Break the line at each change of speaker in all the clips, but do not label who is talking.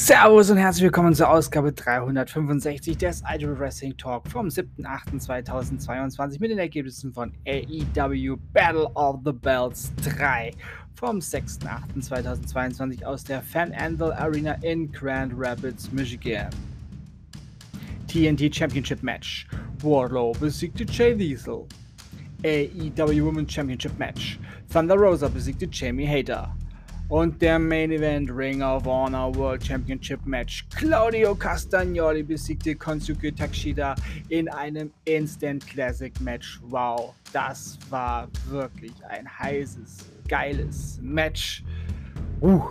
Servus und herzlich willkommen zur Ausgabe 365 des Idol Wrestling Talk vom 7.8.2022 mit den Ergebnissen von AEW Battle of the Belts 3 vom 6.8.2022 aus der Fan Anvil Arena in Grand Rapids, Michigan. TNT Championship Match. Wardlow besiegte Jay Diesel. AEW Women's Championship Match. Thunder Rosa besiegte Jamie Hater. Und der Main Event Ring of Honor World Championship Match. Claudio Castagnoli besiegte Konsuke Takshida in einem Instant Classic Match. Wow, das war wirklich ein heißes, geiles Match. Uh,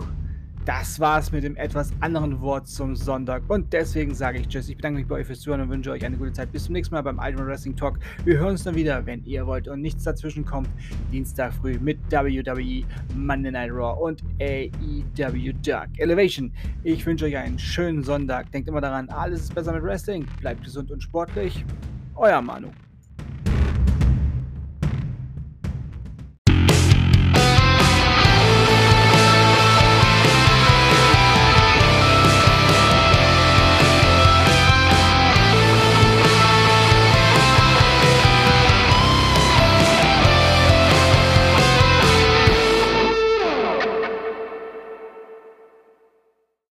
das war's mit dem etwas anderen Wort zum Sonntag. Und deswegen sage ich Tschüss. Ich bedanke mich bei euch fürs Zuhören und wünsche euch eine gute Zeit. Bis zum nächsten Mal beim Iron Wrestling Talk. Wir hören uns dann wieder, wenn ihr wollt und nichts dazwischen kommt. Dienstag früh mit WWE, Monday Night Raw und AEW Dark Elevation. Ich wünsche euch einen schönen Sonntag. Denkt immer daran, alles ist besser mit Wrestling. Bleibt gesund und sportlich. Euer Manu.